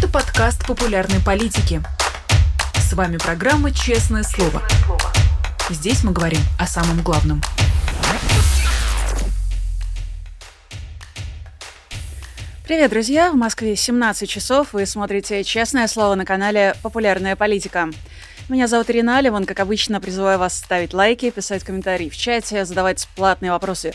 Это подкаст популярной политики. С вами программа «Честное слово». Здесь мы говорим о самом главном. Привет, друзья! В Москве 17 часов. Вы смотрите «Честное слово» на канале «Популярная политика». Меня зовут Ирина Алиман. Как обычно, призываю вас ставить лайки, писать комментарии в чате, задавать платные вопросы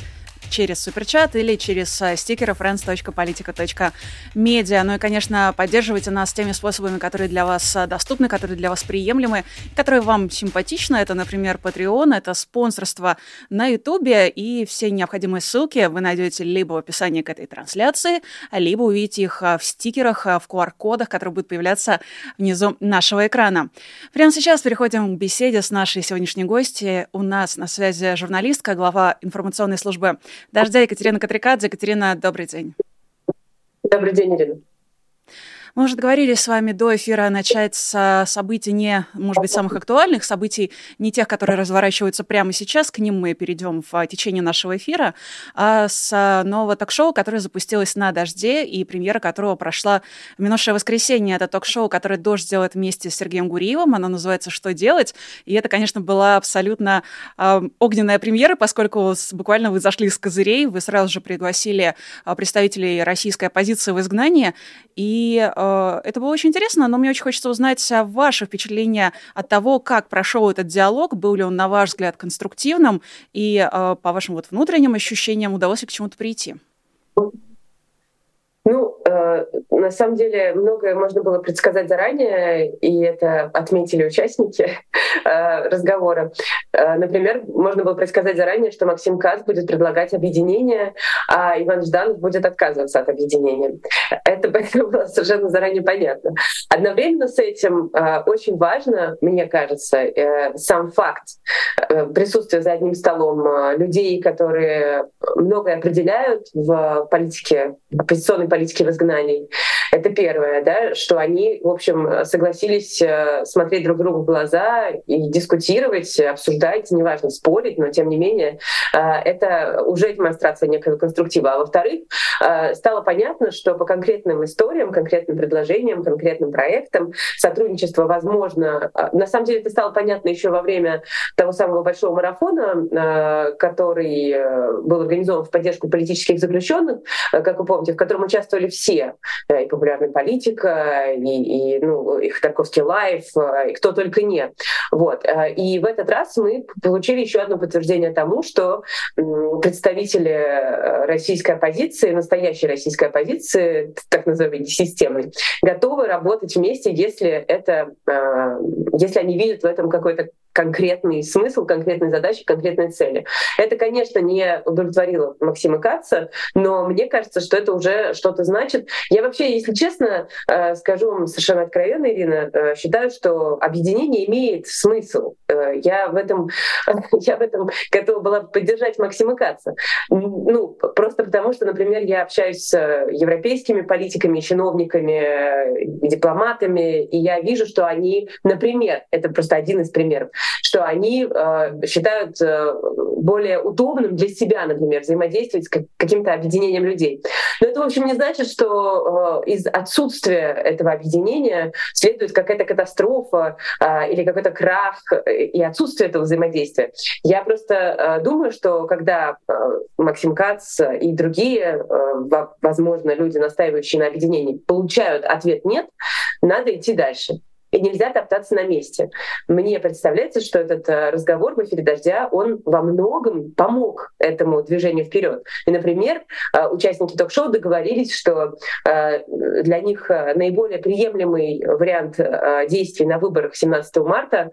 через суперчат или через э, стикеры friends.politica.media. Ну и, конечно, поддерживайте нас теми способами, которые для вас э, доступны, которые для вас приемлемы, которые вам симпатичны. Это, например, Patreon, это спонсорство на YouTube, и все необходимые ссылки вы найдете либо в описании к этой трансляции, либо увидите их э, в стикерах, в QR-кодах, которые будут появляться внизу нашего экрана. Прямо сейчас переходим к беседе с нашей сегодняшней гостьей. У нас на связи журналистка, глава информационной службы Дождя Екатерина Катрикадзе. Екатерина, добрый день. Добрый день, Ирина. Мы уже договорились с вами до эфира начать с событий не, может быть, самых актуальных событий, не тех, которые разворачиваются прямо сейчас, к ним мы перейдем в течение нашего эфира, а с нового ток-шоу, которое запустилось на «Дожде», и премьера которого прошла в минувшее воскресенье. Это ток-шоу, которое «Дождь» делает вместе с Сергеем Гуриевым, оно называется «Что делать?», и это, конечно, была абсолютно э, огненная премьера, поскольку буквально вы зашли с козырей, вы сразу же пригласили представителей российской оппозиции в изгнание, и Э, это было очень интересно, но мне очень хочется узнать а, ваше впечатление от того, как прошел этот диалог, был ли он, на ваш взгляд, конструктивным, и э, по вашим вот внутренним ощущениям удалось ли к чему-то прийти? Ну, э, на самом деле многое можно было предсказать заранее, и это отметили участники э, разговора. Э, например, можно было предсказать заранее, что Максим Кац будет предлагать объединение, а Иван Жданов будет отказываться от объединения. Это, было совершенно заранее понятно. Одновременно с этим э, очень важно, мне кажется, э, сам факт э, присутствия за одним столом э, людей, которые многое определяют в политике оппозиционной политики в изгнании. Это первое, да, что они, в общем, согласились э, смотреть друг другу в глаза и дискутировать, обсуждать, неважно, спорить, но тем не менее э, это уже демонстрация некого конструктива. А во-вторых, э, стало понятно, что по конкретным историям, конкретным предложениям, конкретным проектам сотрудничество возможно. На самом деле это стало понятно еще во время того самого большого марафона, который был организован в поддержку политических заключенных, как вы помните, в котором участвовали участвовали все, и популярная политика, и, и, ну, и Ходорковский лайф, и кто только не. Вот. И в этот раз мы получили еще одно подтверждение тому, что представители российской оппозиции, настоящей российской оппозиции, так называемой системной, готовы работать вместе, если это, если они видят в этом какой-то конкретный смысл, конкретные задачи, конкретные цели. Это, конечно, не удовлетворило Максима Каца, но мне кажется, что это уже что-то значит. Я вообще, если честно, э, скажу вам совершенно откровенно, Ирина, э, считаю, что объединение имеет смысл. Э, я в этом, я в этом готова была поддержать Максима Каца. Ну, просто потому что, например, я общаюсь с европейскими политиками, чиновниками, дипломатами, и я вижу, что они, например, это просто один из примеров, что они э, считают э, более удобным для себя, например, взаимодействовать с каким-то объединением людей. Но это, в общем, не значит, что э, из отсутствия этого объединения следует какая-то катастрофа э, или какой-то крах и отсутствие этого взаимодействия. Я просто э, думаю, что когда э, Максим Кац и другие, э, возможно, люди, настаивающие на объединении, получают ответ «нет», надо идти дальше и нельзя топтаться на месте. Мне представляется, что этот э, разговор в эфире «Дождя», он во многом помог этому движению вперед. И, например, э, участники ток-шоу договорились, что э, для них наиболее приемлемый вариант действий на выборах 17 марта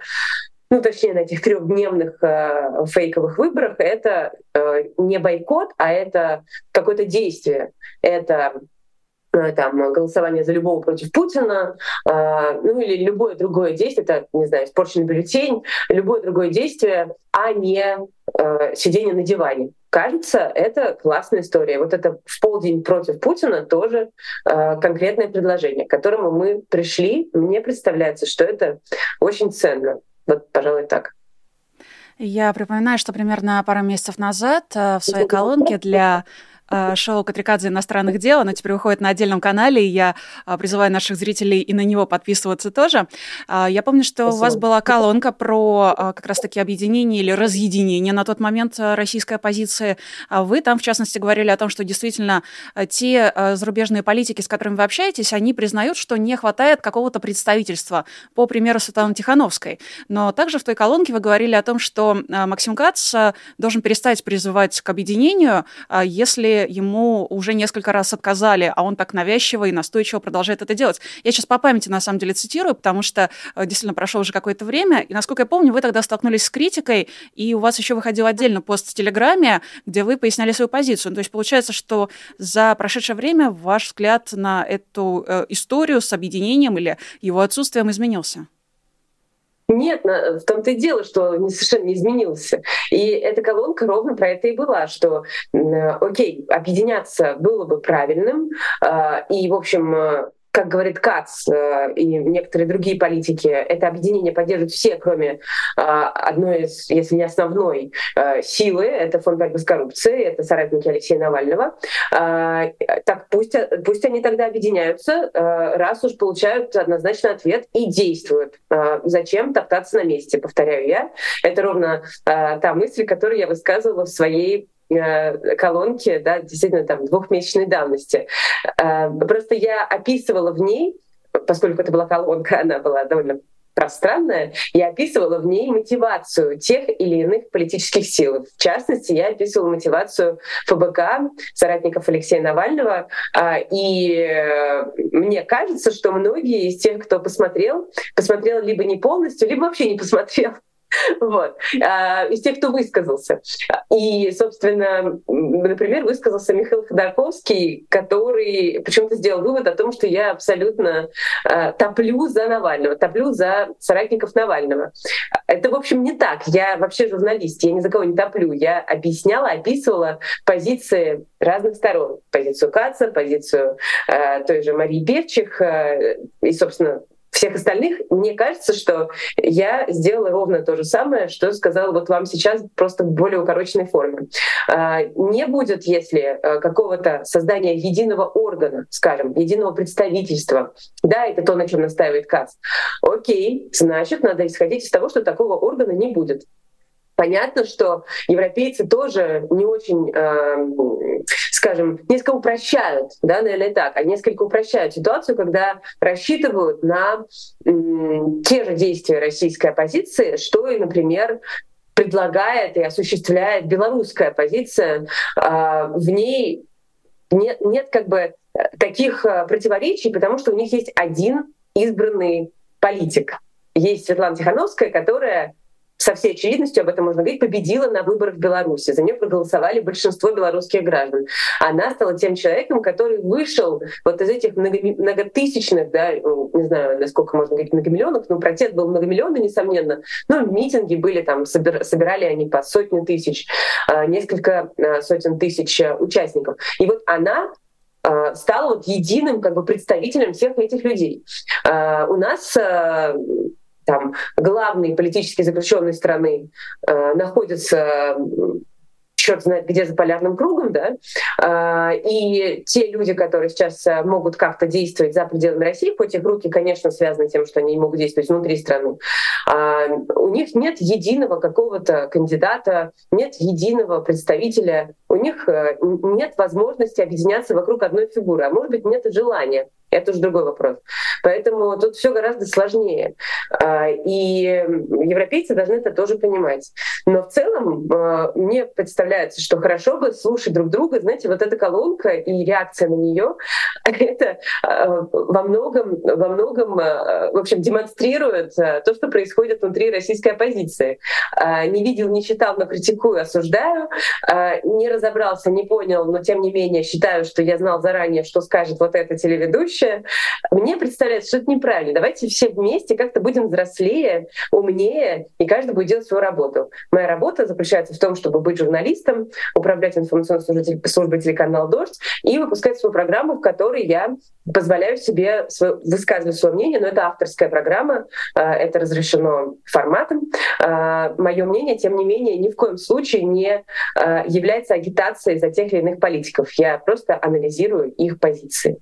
ну, точнее, на этих трехдневных э, фейковых выборах, это э, не бойкот, а это какое-то действие. Это там, голосование за любого против Путина, э, ну или любое другое действие, это, не знаю, испорченный бюллетень, любое другое действие, а не э, сидение на диване. Кажется, это классная история. Вот это в полдень против Путина тоже э, конкретное предложение, к которому мы пришли. Мне представляется, что это очень ценно. Вот, пожалуй, так. Я припоминаю, что примерно пару месяцев назад э, в своей колонке для э, шоу Катрикадзе иностранных дел. Оно теперь выходит на отдельном канале, и я э, призываю наших зрителей и на него подписываться тоже. Э, я помню, что Спасибо. у вас была колонка про как раз-таки объединение или разъединение на тот момент российской оппозиции. А вы там, в частности, говорили о том, что действительно те зарубежные политики, с которыми вы общаетесь, они признают, что не хватает какого-то представительства, по примеру Светланы Тихановской. Но также в той колонке вы говорили о том, что Максим Кац должен перестать призывать к объединению, если ему уже несколько раз отказали, а он так навязчиво и настойчиво продолжает это делать. Я сейчас по памяти, на самом деле, цитирую, потому что э, действительно прошло уже какое-то время, и, насколько я помню, вы тогда столкнулись с критикой, и у вас еще выходил отдельно пост в Телеграме, где вы поясняли свою позицию. То есть получается, что за прошедшее время ваш взгляд на эту э, историю с объединением или его отсутствием изменился? Нет, в том-то и дело, что он совершенно не изменился. И эта колонка ровно про это и была, что, окей, объединяться было бы правильным, а, и, в общем, э, как говорит Кац э, и некоторые другие политики, это объединение поддерживают все, кроме э, одной из, если не основной, э, силы. Это фонд борьбы с коррупцией, это соратники Алексея Навального. Э, так пусть, пусть они тогда объединяются, э, раз уж получают однозначный ответ и действуют. Э, зачем топтаться на месте, повторяю я. Это ровно та мысль, которую я высказывала в своей колонки, да, действительно там двухмесячной давности. Э, просто я описывала в ней, поскольку это была колонка, она была довольно пространная, я описывала в ней мотивацию тех или иных политических сил. В частности, я описывала мотивацию ФБК, соратников Алексея Навального. А, и э, мне кажется, что многие из тех, кто посмотрел, посмотрел либо не полностью, либо вообще не посмотрел. Вот. А, из тех, кто высказался. И, собственно, например, высказался Михаил Ходорковский, который почему-то сделал вывод о том, что я абсолютно а, топлю за Навального, топлю за соратников Навального. Это, в общем, не так. Я вообще журналист, я ни за кого не топлю. Я объясняла, описывала позиции разных сторон. Позицию Каца, позицию э, той же Марии Певчих э, и, собственно, всех остальных, мне кажется, что я сделала ровно то же самое, что сказала вот вам сейчас, просто в более укороченной форме. А, не будет, если э, какого-то создания единого органа, скажем, единого представительства, да, это то, на чем настаивает КАС, окей, значит, надо исходить из того, что такого органа не будет. Понятно, что европейцы тоже не очень, э, скажем, несколько упрощают, да, наверное, так, они несколько упрощают ситуацию, когда рассчитывают на э, те же действия российской оппозиции, что и, например, предлагает и осуществляет белорусская оппозиция. Э, в ней нет, нет как бы таких э, противоречий, потому что у них есть один избранный политик. Есть Светлана Тихановская, которая со всей очевидностью об этом можно говорить, победила на выборах в Беларуси. За нее проголосовали большинство белорусских граждан. Она стала тем человеком, который вышел вот из этих много, многотысячных, да, ну, не знаю, насколько можно говорить, многомиллионных, но протест был многомиллионный, несомненно. Но митинги были там, собирали они по сотни тысяч, а, несколько а, сотен тысяч участников. И вот она стала вот единым как бы представителем всех этих людей. У нас там главный политический заключенный страны э, находится черт знает где за полярным кругом, да, а, и те люди, которые сейчас э, могут как-то действовать за пределами России, хоть их руки, конечно, связаны тем, что они могут действовать внутри страны, а, у них нет единого какого-то кандидата, нет единого представителя, у них э, нет возможности объединяться вокруг одной фигуры, а может быть нет и желания. Это уже другой вопрос. Поэтому тут все гораздо сложнее. А, и европейцы должны это тоже понимать. Но в целом а, мне представляется, что хорошо бы слушать друг друга. Знаете, вот эта колонка и реакция на нее, это а, во многом, во многом, в общем, демонстрирует то, что происходит внутри российской оппозиции. Не видел, не читал, но критикую, осуждаю. Не разобрался, не понял, но тем не менее считаю, что я знал заранее, что скажет вот эта телеведущая будущее, мне представляется, что это неправильно. Давайте все вместе как-то будем взрослее, умнее, и каждый будет делать свою работу. Моя работа заключается в том, чтобы быть журналистом, управлять информационной службой, службой телеканал «Дождь» и выпускать свою программу, в которой я позволяю себе свой, высказывать свое мнение, но это авторская программа, а, это разрешено форматом. А, Мое мнение, тем не менее, ни в коем случае не а, является агитацией за тех или иных политиков. Я просто анализирую их позиции.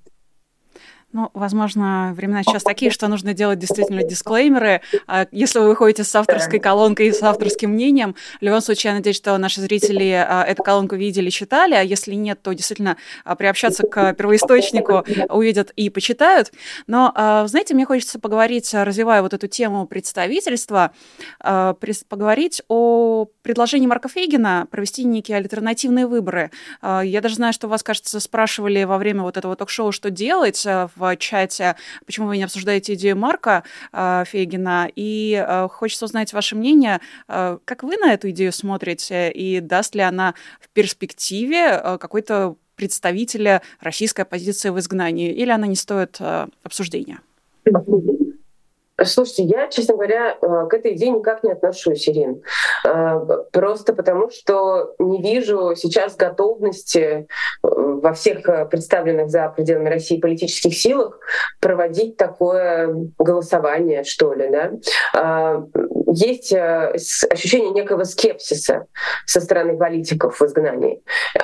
Ну, возможно, времена сейчас такие, что нужно делать действительно дисклеймеры. А если вы выходите с авторской колонкой и с авторским мнением, в любом случае, я надеюсь, что наши зрители а, эту колонку видели, читали, а если нет, то действительно а, приобщаться к первоисточнику увидят и почитают. Но, знаете, мне хочется поговорить, развивая вот эту тему представительства, поговорить о предложении Марка Фейгина провести некие альтернативные выборы. Я даже знаю, что вас, кажется, спрашивали во время вот этого ток-шоу, что делать в чате, почему вы не обсуждаете идею Марка э, Фейгина, и э, хочется узнать ваше мнение, э, как вы на эту идею смотрите, и даст ли она в перспективе э, какой-то представителя российской оппозиции в изгнании, или она не стоит э, обсуждения? Слушайте, я, честно говоря, э, к этой идее никак не отношусь, Ирин. Э, просто потому, что не вижу сейчас готовности э, во всех представленных за пределами России политических силах проводить такое голосование, что ли. Да? Есть ощущение некого скепсиса со стороны политиков в изгнании.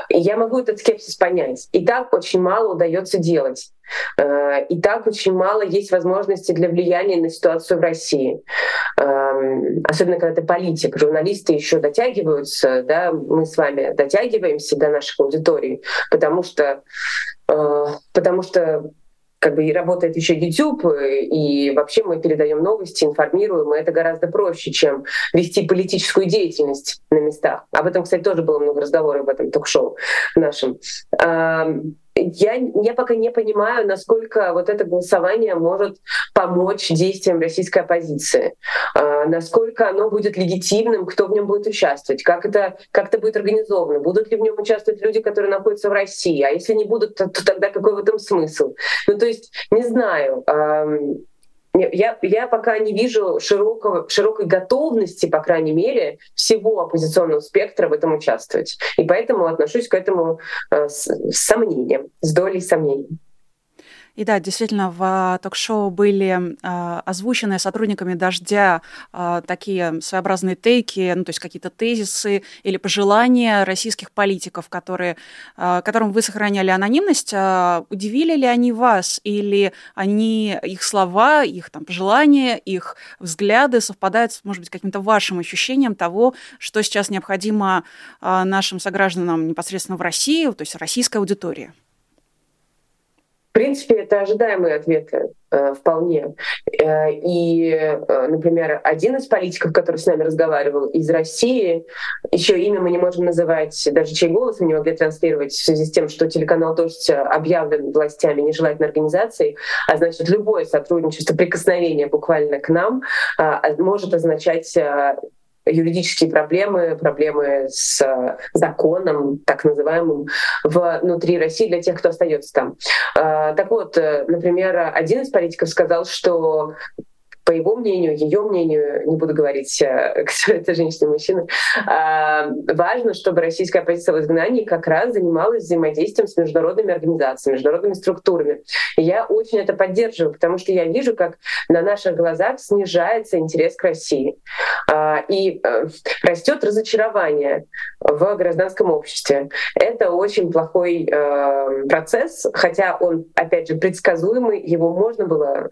Я могу этот скепсис понять. И так очень мало удается делать. И так очень мало есть возможности для влияния на ситуацию в России. Эм, особенно когда ты политик, журналисты еще дотягиваются, да, мы с вами дотягиваемся до наших аудиторий, потому что, э, потому что как бы и работает еще YouTube, и вообще мы передаем новости, информируем, и это гораздо проще, чем вести политическую деятельность на местах. Об этом, кстати, тоже было много разговоров в этом ток-шоу нашем. Я, я пока не понимаю, насколько вот это голосование может помочь действиям российской оппозиции, а, насколько оно будет легитимным, кто в нем будет участвовать, как это, как это будет организовано, будут ли в нем участвовать люди, которые находятся в России, а если не будут, то, то тогда какой в этом смысл? Ну то есть не знаю. Я, я пока не вижу широкого, широкой готовности, по крайней мере, всего оппозиционного спектра в этом участвовать. И поэтому отношусь к этому э, с, с сомнением, с долей сомнений. И да, действительно, в ток-шоу были э, озвучены сотрудниками «Дождя» э, такие своеобразные тейки, ну, то есть какие-то тезисы или пожелания российских политиков, которые, э, которым вы сохраняли анонимность. Э, удивили ли они вас? Или они, их слова, их там пожелания, их взгляды совпадают, может быть, каким-то вашим ощущением того, что сейчас необходимо э, нашим согражданам непосредственно в России, то есть российской аудитории? Принципе, это ожидаемые ответы э, вполне. Э, и, э, например, один из политиков, который с нами разговаривал из России, еще имя мы не можем называть, даже чей голос мы не могли транслировать в связи с тем, что телеканал «Дождь» объявлен властями нежелательной организацией, а значит, любое сотрудничество, прикосновение буквально к нам может означать юридические проблемы, проблемы с э, законом, так называемым, внутри России для тех, кто остается там. Э, так вот, э, например, один из политиков сказал, что по его мнению, ее мнению, не буду говорить, э, кто это женщина, мужчина, а, важно, чтобы российская оппозиция в изгнании как раз занималась взаимодействием с международными организациями, международными структурами. И я очень это поддерживаю, потому что я вижу, как на наших глазах снижается интерес к России. А, и э, растет разочарование в гражданском обществе. Это очень плохой э, процесс, хотя он, опять же, предсказуемый, его можно было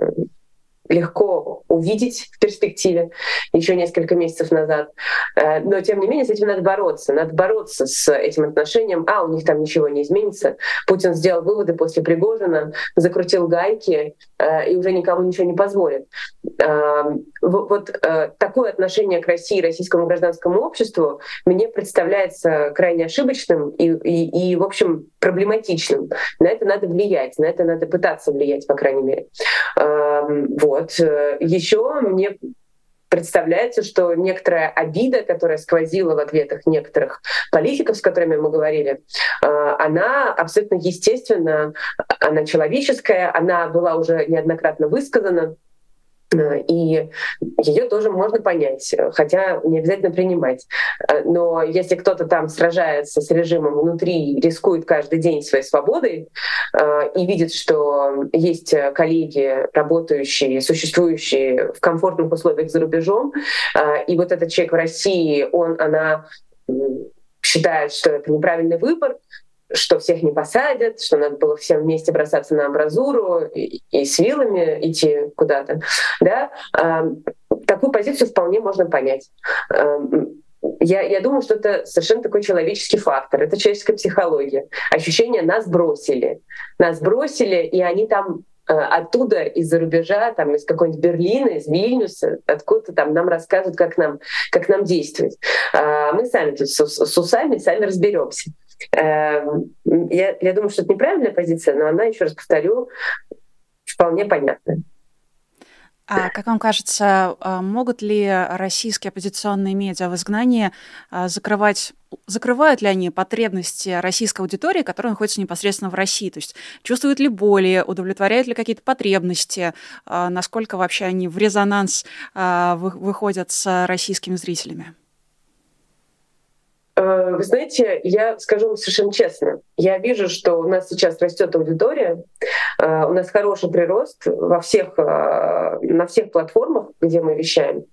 легко увидеть в перспективе еще несколько месяцев назад. Э, но, тем не менее, с этим надо бороться. Надо бороться с этим отношением. А, у них там ничего не изменится. Путин сделал выводы после Пригожина, закрутил гайки э, и уже никому ничего не позволит. Э, вот такое отношение к России, российскому гражданскому обществу мне представляется крайне ошибочным и, и, и в общем, проблематичным. На это надо влиять, на это надо пытаться влиять, по крайней мере. Вот. Э, Еще мне представляется, что некоторая обида, которая сквозила в ответах некоторых политиков, с которыми мы говорили, а, она абсолютно естественна, она человеческая, она была уже неоднократно высказана. Э, и ее тоже можно понять, хотя не обязательно принимать. Э, но если кто-то там сражается с режимом внутри, рискует каждый день своей свободой э, и видит, что есть коллеги, работающие, существующие в комфортных условиях за рубежом, и вот этот человек в России, он, она считает, что это неправильный выбор, что всех не посадят, что надо было всем вместе бросаться на амбразуру и, и с вилами идти куда-то. Да? Такую позицию вполне можно понять. Я, я думаю, что это совершенно такой человеческий фактор. Это человеческая психология. Ощущение нас бросили. Нас бросили, и они там э, оттуда, из-за рубежа, там, из какой-нибудь Берлина, из Вильнюса, откуда-то там нам рассказывают, как нам, как нам действовать. А мы сами тут с, с усами сами разберемся. Эм, я, я думаю, что это неправильная позиция, но она, еще раз повторю, вполне понятная. А как вам кажется, а, могут ли российские оппозиционные медиа в изгнании а, закрывать закрывают ли они потребности российской аудитории, которая находится непосредственно в России? То есть чувствуют ли боли, удовлетворяют ли какие-то потребности, а, насколько вообще они в резонанс выходят с российскими зрителями? Э, вы знаете, я скажу вам совершенно честно. Я вижу, что у нас сейчас растет аудитория, э, у нас хороший прирост во всех, э, на всех платформах, где мы вещаем.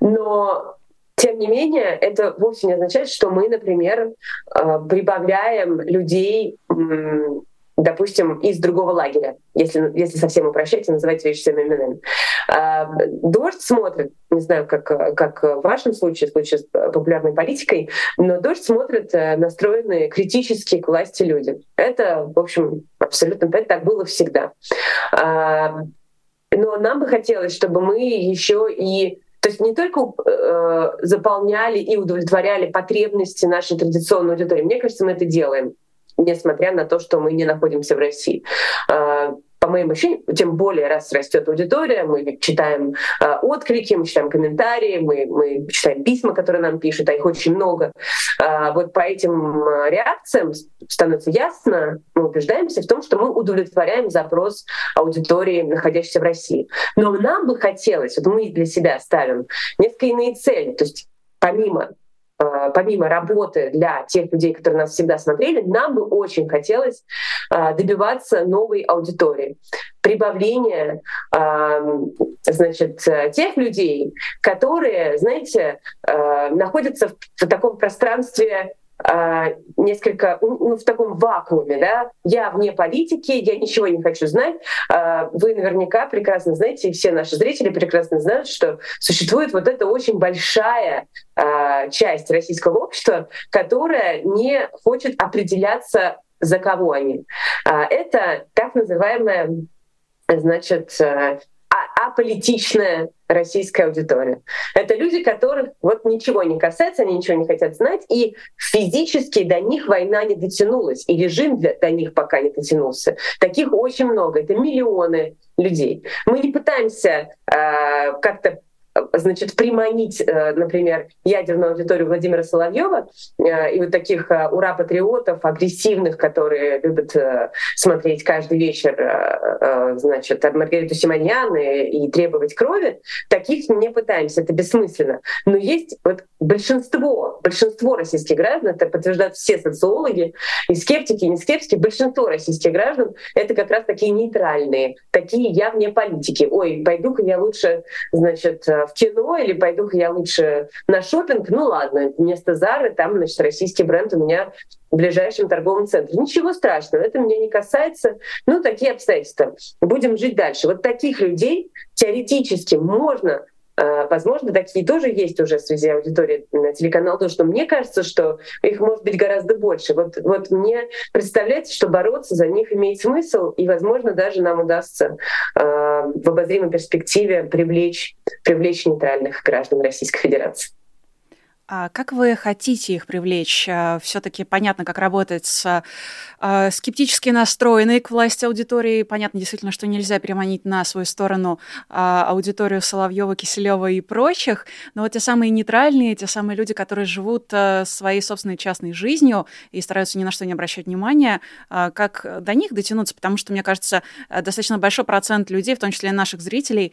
Но тем не менее, это вовсе не означает, что мы, например, прибавляем людей допустим, из другого лагеря, если, если совсем упрощать и называть вещи своими именами. Дождь смотрит, не знаю, как, как в вашем случае, в случае с популярной политикой, но дождь смотрит э, настроенные критически к власти люди. Это, в общем, абсолютно это так было всегда. А, но нам бы хотелось, чтобы мы еще и то есть не только э, заполняли и удовлетворяли потребности нашей традиционной аудитории. Мне кажется, мы это делаем несмотря на то, что мы не находимся в России а, по моим ощущениям, тем более раз растет аудитория, мы читаем э, отклики, мы читаем комментарии, мы, мы читаем письма, которые нам пишут, а их очень много. Э, вот по этим реакциям становится ясно, мы убеждаемся в том, что мы удовлетворяем запрос аудитории, находящейся в России. Но нам бы хотелось, вот мы для себя ставим несколько иные цели, то есть помимо Э, помимо работы для тех людей, которые нас всегда смотрели, нам бы очень хотелось э, добиваться новой аудитории. Прибавления э, значит, тех людей, которые, знаете, находятся в таком пространстве а, несколько ну, в таком вакууме, да, я вне политики, я ничего не хочу знать. А, вы наверняка прекрасно знаете, все наши зрители прекрасно знают, что существует вот эта очень большая а, часть российского общества, которая не хочет определяться за кого они. Это так называемая значит, аполитичная российская аудитория. Это люди, которых вот ничего не касается, они ничего не хотят знать, и физически до них война не дотянулась, и режим для, до них пока не дотянулся. Таких очень много, это миллионы людей. Мы не пытаемся э, как-то значит, приманить, э, например, ядерную аудиторию Владимира Соловьева э, и вот таких э, ура-патриотов, агрессивных, которые любят смотреть каждый вечер, значит, Маргариту Симоньян и, требовать крови, таких не пытаемся, это бессмысленно. Но есть вот большинство, большинство российских граждан, это подтверждают все социологи, и скептики, и не скептики, большинство российских граждан — это как раз такие нейтральные, такие явные политики. Ой, пойду-ка я лучше, значит, в кино или пойду-ка я лучше на шопинг. Ну ладно, вместо Зары там, значит, российский бренд у меня в ближайшем торговом центре. Ничего страшного, это меня не касается. Ну, такие обстоятельства. Будем жить дальше. Вот таких людей теоретически можно Возможно, такие тоже есть уже связи аудитории на телеканал, потому что мне кажется, что их может быть гораздо больше. Вот, вот мне представляется, что бороться за них имеет смысл, и, возможно, даже нам удастся э, в обозримой перспективе привлечь, привлечь нейтральных граждан Российской Федерации. А как вы хотите их привлечь? А, Все-таки понятно, как работать с а, скептически настроенной к власти аудитории. Понятно действительно, что нельзя переманить на свою сторону аудиторию Соловьева, Киселева и прочих. Но вот те самые нейтральные, те самые люди, которые живут своей собственной частной жизнью и стараются ни на что не обращать внимания, как до них дотянуться? Потому что, мне кажется, достаточно большой процент людей, в том числе наших зрителей,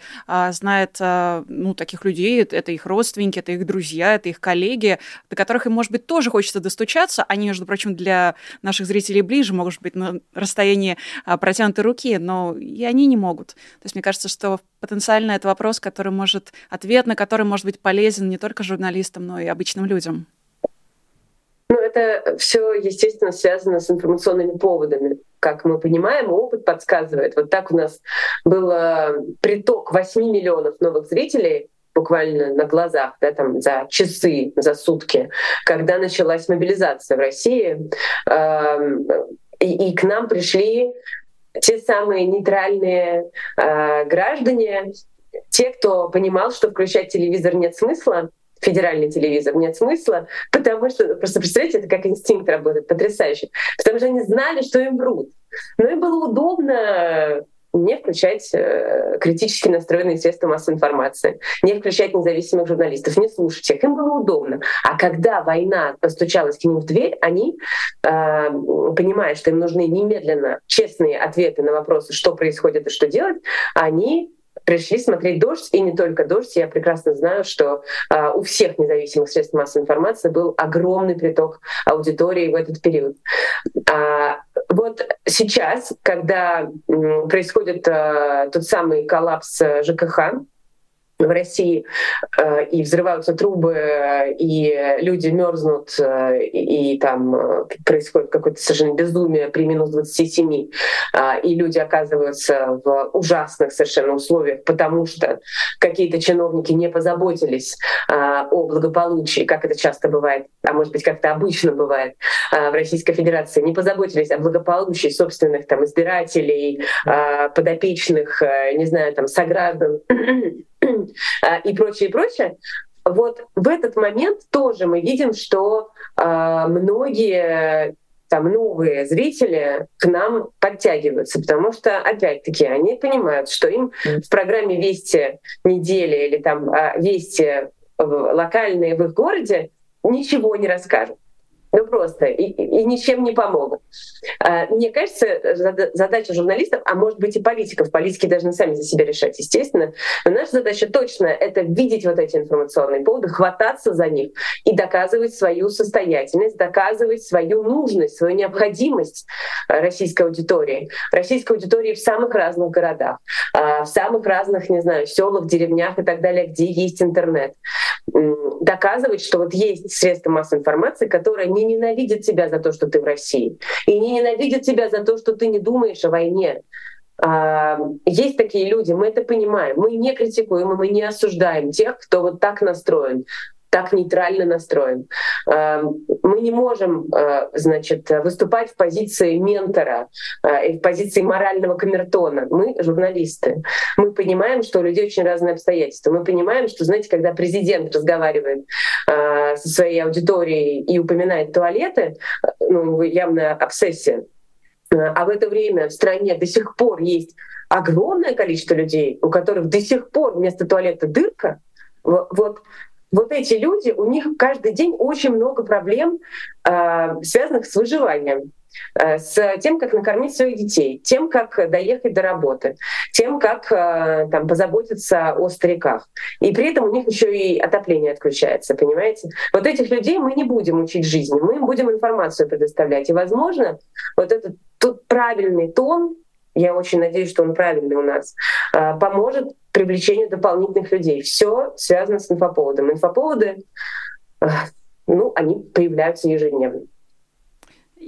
знает ну, таких людей. Это их родственники, это их друзья, это их коллеги коллеги, до которых им, может быть, тоже хочется достучаться. Они, между прочим, для наших зрителей ближе, могут быть на расстоянии а, протянутой руки, но и они не могут. То есть мне кажется, что потенциально это вопрос, который может, ответ на который может быть полезен не только журналистам, но и обычным людям. Ну, это все, естественно, связано с информационными поводами. Как мы понимаем, опыт подсказывает. Вот так у нас был приток 8 миллионов новых зрителей буквально на глазах, да, там, за часы, за сутки, когда началась мобилизация в России, э, и, и к нам пришли те самые нейтральные э, граждане, те, кто понимал, что включать телевизор нет смысла, федеральный телевизор нет смысла, потому что, просто представляете, это как инстинкт работает, потрясающе. Потому что они знали, что им врут. Но им было удобно не включать э, критически настроенные средства массовой информации, не включать независимых журналистов, не слушать их. Им было удобно. А когда война постучалась к ним в дверь, они, э, понимая, что им нужны немедленно честные ответы на вопросы, что происходит и что делать, они пришли смотреть «Дождь», и не только «Дождь». Я прекрасно знаю, что э, у всех независимых средств массовой информации был огромный приток аудитории в этот период. А, вот сейчас, когда происходит э, тот самый коллапс э, ЖКХ, в России э, и взрываются трубы, и люди мерзнут, э, и, там э, происходит какое-то совершенно безумие при минус 27, э, и люди оказываются в ужасных совершенно условиях, потому что какие-то чиновники не позаботились о благополучии, как это часто бывает, а может быть как-то обычно бывает в Российской Федерации, не позаботились о благополучии собственных там избирателей, подопечных, не знаю, там сограждан и прочее, и прочее. Вот в этот момент тоже мы видим, что э, многие там новые зрители к нам подтягиваются, потому что, опять-таки, они понимают, что им в программе «Вести недели» или там «Вести» локальные в их городе ничего не расскажут. Ну просто, и, и ничем не помогут. А, мне кажется, задача журналистов, а может быть и политиков, политики должны сами за себя решать, естественно, но наша задача точно — это видеть вот эти информационные поводы, хвататься за них и доказывать свою состоятельность, доказывать свою нужность, свою необходимость российской аудитории. Российской аудитории в самых разных городах, а, в самых разных, не знаю, селах, деревнях и так далее, где есть интернет. Доказывать, что вот есть средства массовой информации, которые не ненавидят тебя за то, что ты в России, и не ненавидят тебя за то, что ты не думаешь о войне. А, есть такие люди, мы это понимаем. Мы не критикуем, мы не осуждаем тех, кто вот так настроен так нейтрально настроен. Эм, мы не можем, э, значит, выступать в позиции ментора э, и в позиции морального камертона. Мы журналисты. Мы понимаем, что у людей очень разные обстоятельства. Мы понимаем, что, знаете, когда президент разговаривает э, со своей аудиторией и упоминает туалеты, ну, явно обсессия, а в это время в стране до сих пор есть огромное количество людей, у которых до сих пор вместо туалета дырка, вот вот эти люди, у них каждый день очень много проблем, э, связанных с выживанием э, с тем, как накормить своих детей, тем, как доехать до работы, тем, как э, там, позаботиться о стариках. И при этом у них еще и отопление отключается, понимаете? Вот этих людей мы не будем учить жизни, мы им будем информацию предоставлять. И, возможно, вот этот тут правильный тон, я очень надеюсь, что он правильный у нас, поможет привлечению дополнительных людей. Все связано с инфоповодом. Инфоповоды, ну, они появляются ежедневно.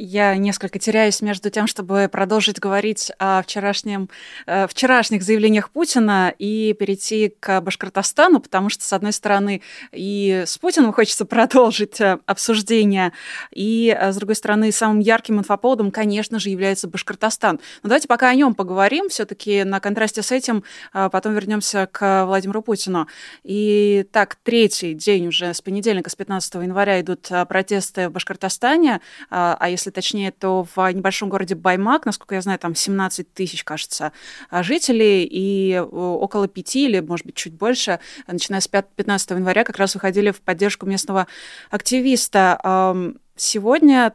Я несколько теряюсь между тем, чтобы продолжить говорить о вчерашнем, э, вчерашних заявлениях Путина и перейти к Башкортостану, потому что, с одной стороны, и с Путиным хочется продолжить э, обсуждение, и, э, с другой стороны, самым ярким инфоповодом, конечно же, является Башкортостан. Но давайте пока о нем поговорим, все-таки на контрасте с этим потом вернемся к Владимиру Путину. И так, третий день уже с понедельника, с 15 января идут протесты в Башкортостане, а если точнее, то в небольшом городе Баймак, насколько я знаю, там 17 тысяч, кажется, жителей, и э, около пяти или, может быть, чуть больше, начиная с 15 января, как раз выходили в поддержку местного активиста. Сегодня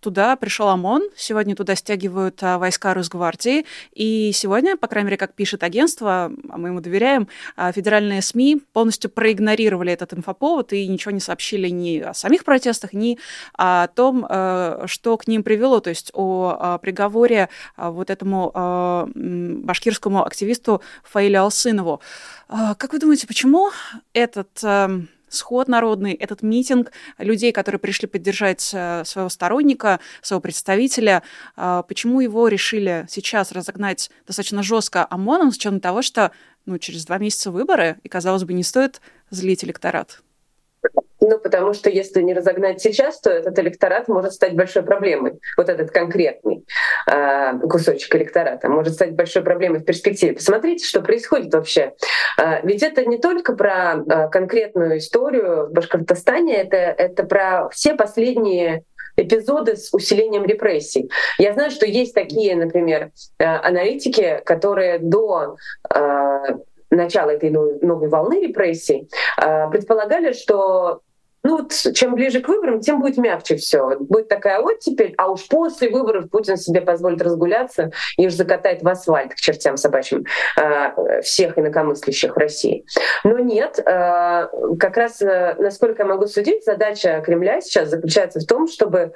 туда пришел ОМОН, сегодня туда стягивают а, войска Росгвардии, и сегодня, по крайней мере, как пишет агентство, а мы ему доверяем, а, федеральные СМИ полностью проигнорировали этот инфоповод и ничего не сообщили ни о самих протестах, ни о том, а, что к ним привело, то есть о а, приговоре а, вот этому башкирскому активисту Фаилю Алсынову. Как вы думаете, почему этот... А, сход народный, этот митинг людей, которые пришли поддержать э, своего сторонника, своего представителя, а, почему его решили сейчас разогнать достаточно жестко ОМОНом, с учетом того, что ну, через два месяца выборы, и, казалось бы, не стоит злить электорат? Ну, потому что если не разогнать сейчас, то этот электорат может стать большой проблемой. Вот этот конкретный э, кусочек электората может стать большой проблемой в перспективе. Посмотрите, что происходит вообще. Э, ведь это не только про э, конкретную историю в Башкортостане, это, это про все последние эпизоды с усилением репрессий. Я знаю, что есть такие, например, аналитики, которые до начала этой новой волны репрессий предполагали, что ну вот чем ближе к выборам, тем будет мягче все. Будет такая оттепель, а уж после выборов Путин себе позволит разгуляться и уж закатает в асфальт к чертям собачьим э, всех инакомыслящих в России. Но нет, э, как раз, э, насколько я могу судить, задача Кремля сейчас заключается в том, чтобы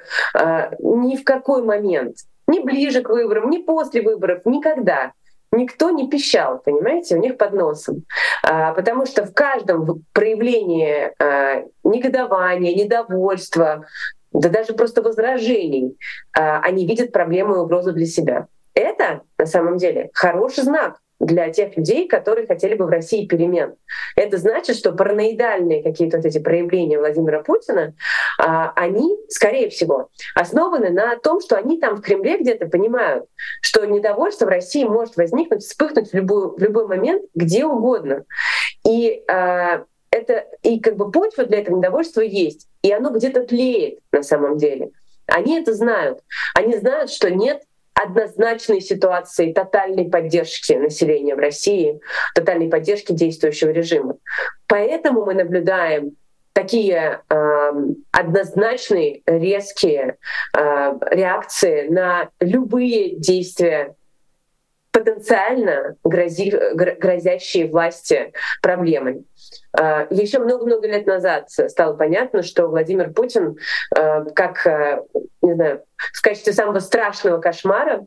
ни в какой момент, ни ближе к выборам, ни после выборов, никогда никто не пищал, понимаете, у них под носом. А, потому что в каждом проявлении а, негодования, недовольства, да даже просто возражений, а, они видят проблему и угрозу для себя. Это на самом деле хороший знак для тех людей, которые хотели бы в России перемен. Это значит, что параноидальные какие-то вот эти проявления Владимира Путина, а, они, скорее всего, основаны на том, что они там в Кремле где-то понимают, что недовольство в России может возникнуть, вспыхнуть в, любую, в любой момент, где угодно. И а, это и как бы почва для этого недовольства есть, и оно где-то тлеет на самом деле. Они это знают. Они знают, что нет однозначной ситуации тотальной поддержки населения в России, тотальной поддержки действующего режима. Поэтому мы наблюдаем такие э, однозначные, резкие э, реакции на любые действия потенциально грози, грозящие власти проблемой. А, Еще много-много лет назад стало понятно, что Владимир Путин а, как, а, не знаю, в качестве самого страшного кошмара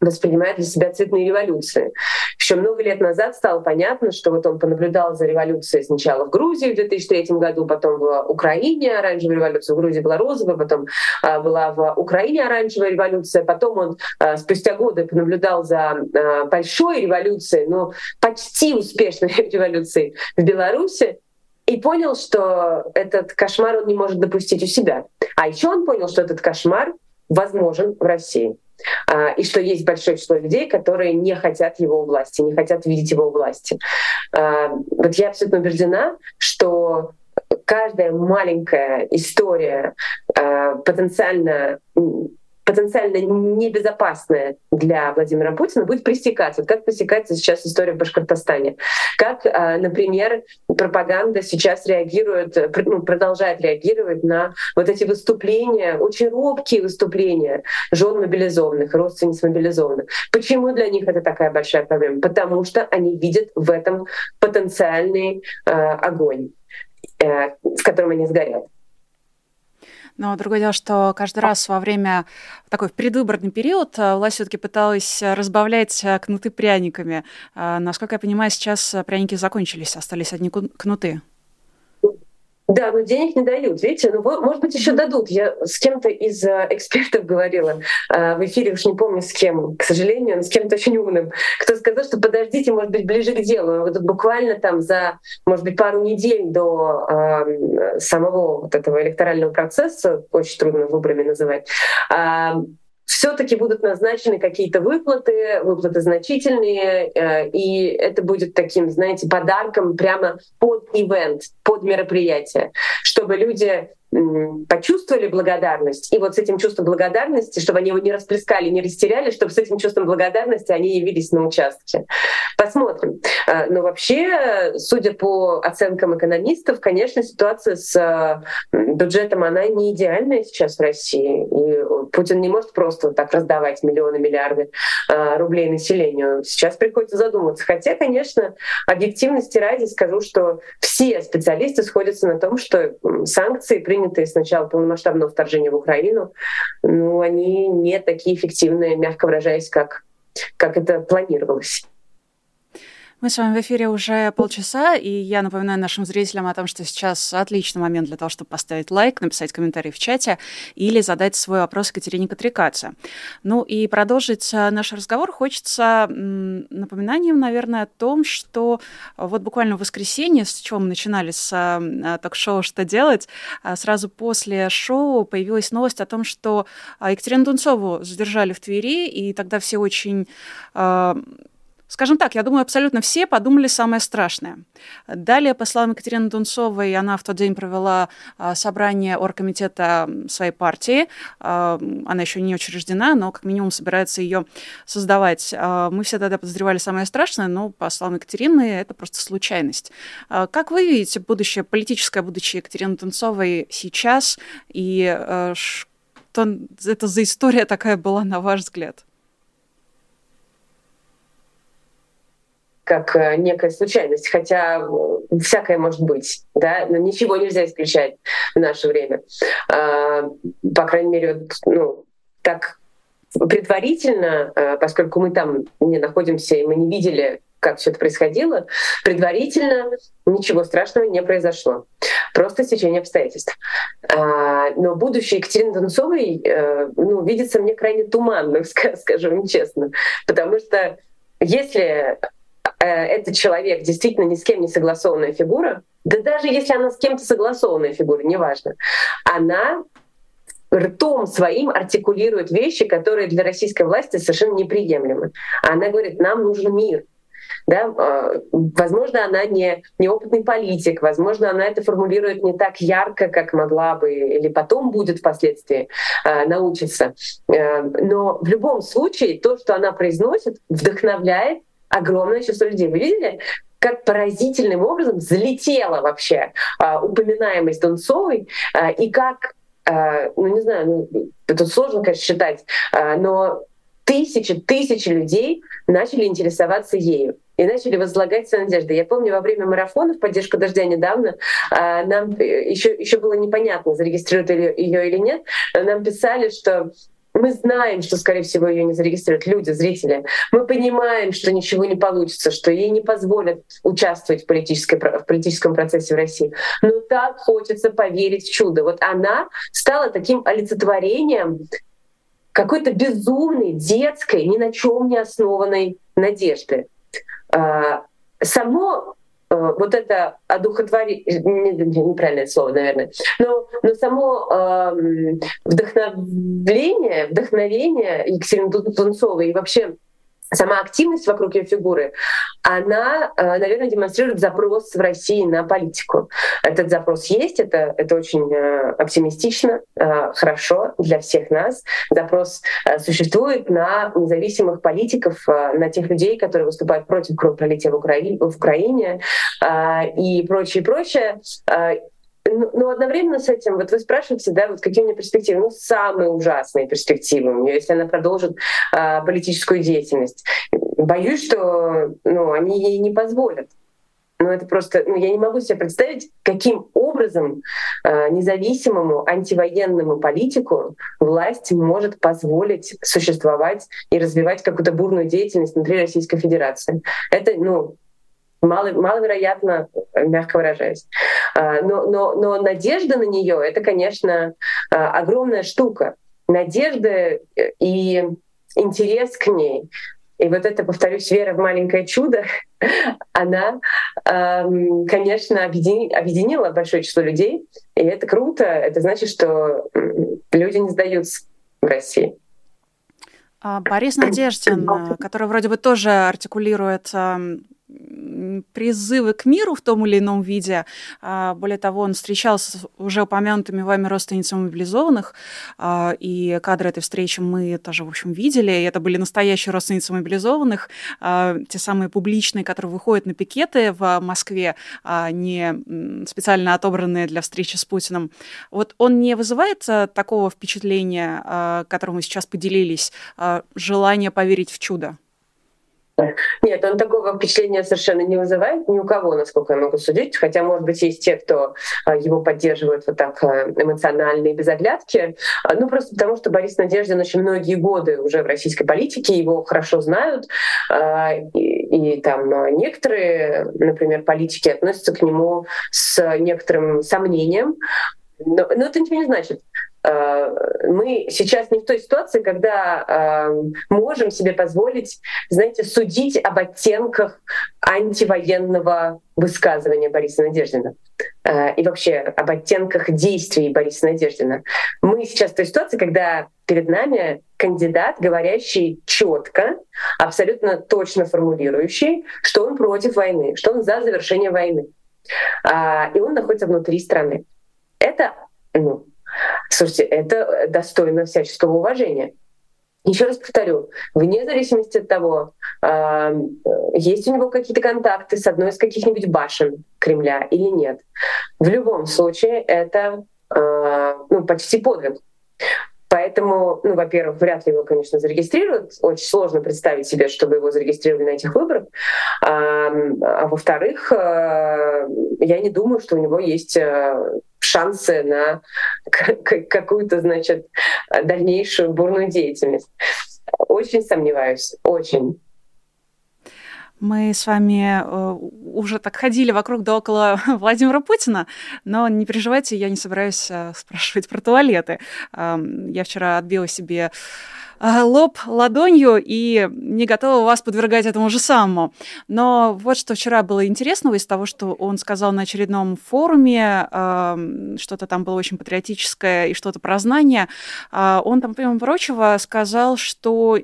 воспринимает для себя цветные революции. Еще много лет назад стало понятно, что вот он понаблюдал за революцией сначала в Грузии в 2003 году, потом в Украине оранжевая революция, в Грузии была розовая, потом а, была в Украине оранжевая революция, потом он а, спустя годы понаблюдал за а, большой революцией, но почти успешной революцией в Беларуси, и понял, что этот кошмар он не может допустить у себя. А еще он понял, что этот кошмар возможен в России. А, и что есть большое число людей, которые не хотят его у власти, не хотят видеть его у власти. А, вот я абсолютно убеждена, что каждая маленькая история а, потенциально потенциально небезопасная для Владимира Путина, будет пресекаться. Вот как пресекается сейчас история в Башкортостане. Как, а, например, пропаганда сейчас реагирует, ну, продолжает реагировать на вот эти выступления, очень робкие выступления жен мобилизованных, родственниц мобилизованных. Почему для них это такая большая проблема? Потому что они видят в этом потенциальный э, огонь, э, в котором они сгорят. Но другое дело, что каждый раз во время такой предвыборный период э, власть все-таки пыталась разбавлять э, кнуты пряниками. А, насколько я понимаю, сейчас пряники закончились, остались одни кнуты. Да, но денег не дают, видите? Ну, может быть, еще дадут. Я с кем-то из э, экспертов говорила э, в эфире, уж не помню с кем, к сожалению, но с кем-то очень умным, кто сказал, что подождите, может быть, ближе к делу. Вот буквально там за, может быть, пару недель до э, самого вот этого электорального процесса, очень трудно выборами называть, э, все-таки будут назначены какие-то выплаты, выплаты значительные, э, и это будет таким, знаете, подарком прямо под ивент, под мероприятие, чтобы люди почувствовали благодарность, и вот с этим чувством благодарности, чтобы они его не расплескали, не растеряли, чтобы с этим чувством благодарности они явились на участке. Посмотрим. А, но вообще, судя по оценкам экономистов, конечно, ситуация с а, бюджетом, она не идеальная сейчас в России. И Путин не может просто так раздавать миллионы, миллиарды а, рублей населению. Сейчас приходится задуматься. Хотя, конечно, объективности ради скажу, что все специалисты сходятся на том, что санкции при принятые с начала полномасштабного вторжения в Украину, ну, они не такие эффективные, мягко выражаясь, как, как это планировалось. Мы с вами в эфире уже полчаса, и я напоминаю нашим зрителям о том, что сейчас отличный момент для того, чтобы поставить лайк, написать комментарий в чате или задать свой вопрос Екатерине Катрикаце. Ну и продолжить э, наш разговор хочется напоминанием, наверное, о том, что вот буквально в воскресенье, с чего мы начинали с э, ток-шоу «Что делать?», э, сразу после шоу появилась новость о том, что Екатерину Дунцову задержали в Твери, и тогда все очень Скажем так, я думаю, абсолютно все подумали самое страшное. Далее, по словам Екатерины Дунцовой, она в тот день провела а, собрание оргкомитета своей партии. А, она еще не учреждена, но как минимум собирается ее создавать. А, мы все тогда подозревали самое страшное, но, по словам Екатерины, это просто случайность. Как вы видите будущее, политическое будущее Екатерины Дунцовой сейчас, и что это за история такая была, на ваш взгляд? Как э, некая случайность, хотя э, всякое может быть, да, но ничего нельзя исключать в наше время. А, по крайней мере, ну, так предварительно, э, поскольку мы там не находимся и мы не видели, как все это происходило, предварительно ничего страшного не произошло. Просто стечение обстоятельств. А, но будущее Екатерины Донцовой ну, видится мне крайне туманным, скажу вам честно. Потому что если Э, этот человек действительно ни с кем не согласованная фигура, да даже если она с кем-то согласованная фигура, неважно, она ртом своим артикулирует вещи, которые для российской власти совершенно неприемлемы. Она говорит, нам нужен мир. Да? Э, возможно, она не неопытный политик, возможно, она это формулирует не так ярко, как могла бы, или потом будет впоследствии э, научиться. Э, но в любом случае то, что она произносит, вдохновляет огромное число людей. Вы видели, как поразительным образом залетела вообще а, упоминаемость Донцовой а, и как, а, ну не знаю, ну, это сложно, конечно, считать, а, но тысячи, тысячи людей начали интересоваться ею и начали возлагать свои надежды. Я помню, во время марафона в поддержку дождя недавно а, нам еще, еще было непонятно, зарегистрируют ее или нет. Нам писали, что мы знаем, что, скорее всего, ее не зарегистрируют люди, зрители. Мы понимаем, что ничего не получится, что ей не позволят участвовать в, политической, в политическом процессе в России. Но так хочется поверить в чудо. Вот она стала таким олицетворением какой-то безумной, детской, ни на чем не основанной надежды. А, само вот это одухотворение, неправильное слово, наверное, но, но само э, вдохновление, вдохновение Екатерины Тунцовой и вообще сама активность вокруг ее фигуры, она, э, наверное, демонстрирует запрос в России на политику. Этот запрос есть, это, это очень э, оптимистично, э, хорошо для всех нас. Запрос существует на независимых политиков, на тех людей, которые выступают против кровопролития в Украине, в Украине и прочее, прочее. Но ну, одновременно с этим, вот вы спрашиваете, да, вот какие у нее перспективы? Ну, самые ужасные перспективы у нее, если она продолжит а, политическую деятельность. Боюсь, что ну, они ей не позволят. Ну, это просто, ну, я не могу себе представить, каким образом э, независимому антивоенному политику власть может позволить существовать и развивать какую-то бурную деятельность внутри Российской Федерации. Это, ну, Мало, маловероятно, мягко выражаясь. А, но, но, но надежда на нее это, конечно, а, огромная штука. Надежда э, и интерес к ней. И вот это, повторюсь, вера в маленькое чудо, она, конечно, объединила большое число людей. И это круто. Это значит, что люди не сдаются в России. А Борис Надеждин, э, который вроде бы тоже артикулирует призывы к миру в том или ином виде. А, более того, он встречался с уже упомянутыми вами родственницами мобилизованных, а, и кадры этой встречи мы тоже, в общем, видели. И это были настоящие родственницы мобилизованных, а, те самые публичные, которые выходят на пикеты в Москве, не специально отобранные для встречи с Путиным. Вот он не вызывает такого впечатления, которым мы сейчас поделились, желания поверить в чудо? Нет, он такого впечатления совершенно не вызывает ни у кого, насколько я могу судить. Хотя, может быть, есть те, кто а, его поддерживает вот так а, эмоционально и без оглядки. А, ну, просто потому, что Борис Надеждин очень многие годы уже в российской политике, его хорошо знают. И, и там некоторые, например, политики относятся к нему с некоторым сомнением. Но, но это ничего не значит. Э, мы сейчас не в той ситуации, когда э, можем себе позволить, знаете, судить об оттенках антивоенного высказывания Бориса Надеждина э, и вообще об оттенках действий Бориса Надеждина. Мы сейчас в той ситуации, когда перед нами кандидат, говорящий четко, абсолютно точно формулирующий, что он против войны, что он за завершение войны. И он находится внутри страны. Это ну, Слушайте, это достойно всяческого уважения. Еще раз повторю, вне зависимости от того, э, есть у него какие-то контакты с одной из каких-нибудь башен Кремля или нет, в любом случае это э, ну, почти подвиг. Поэтому, ну, во-первых, вряд ли его, конечно, зарегистрируют. Очень сложно представить себе, чтобы его зарегистрировали на этих выборах. А, а во-вторых, э, я не думаю, что у него есть э, шансы на какую-то, значит, дальнейшую бурную деятельность. Очень сомневаюсь, очень. Мы с вами э, уже так ходили вокруг да около Владимира Путина, но не переживайте, я не собираюсь э, спрашивать про туалеты. Я вчера отбила себе лоб ладонью и не готова вас подвергать этому же самому. Но вот что вчера было интересного из того, что он сказал на очередном форуме, эм, что-то там было очень патриотическое и что-то про знания. Э, он там, помимо прочего, сказал, что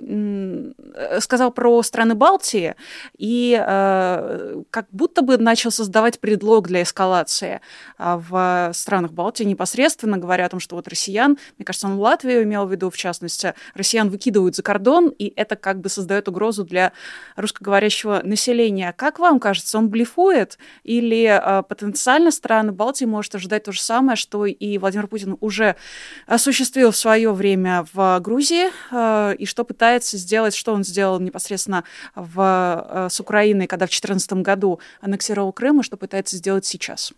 сказал про страны Балтии и э, как будто бы начал создавать предлог для эскалации в странах Балтии непосредственно, говоря о том, что вот россиян, мне кажется, он Латвию имел в виду, в частности, россиян россиян выкидывают за кордон, и это как бы создает угрозу для русскоговорящего населения. Как вам кажется, он блефует или э, потенциально страны Балтии может ожидать то же самое, что и Владимир Путин уже осуществил в свое время в Грузии, э, и что пытается сделать, что он сделал непосредственно в, э, с Украиной, когда в 2014 году аннексировал Крым, и что пытается сделать сейчас?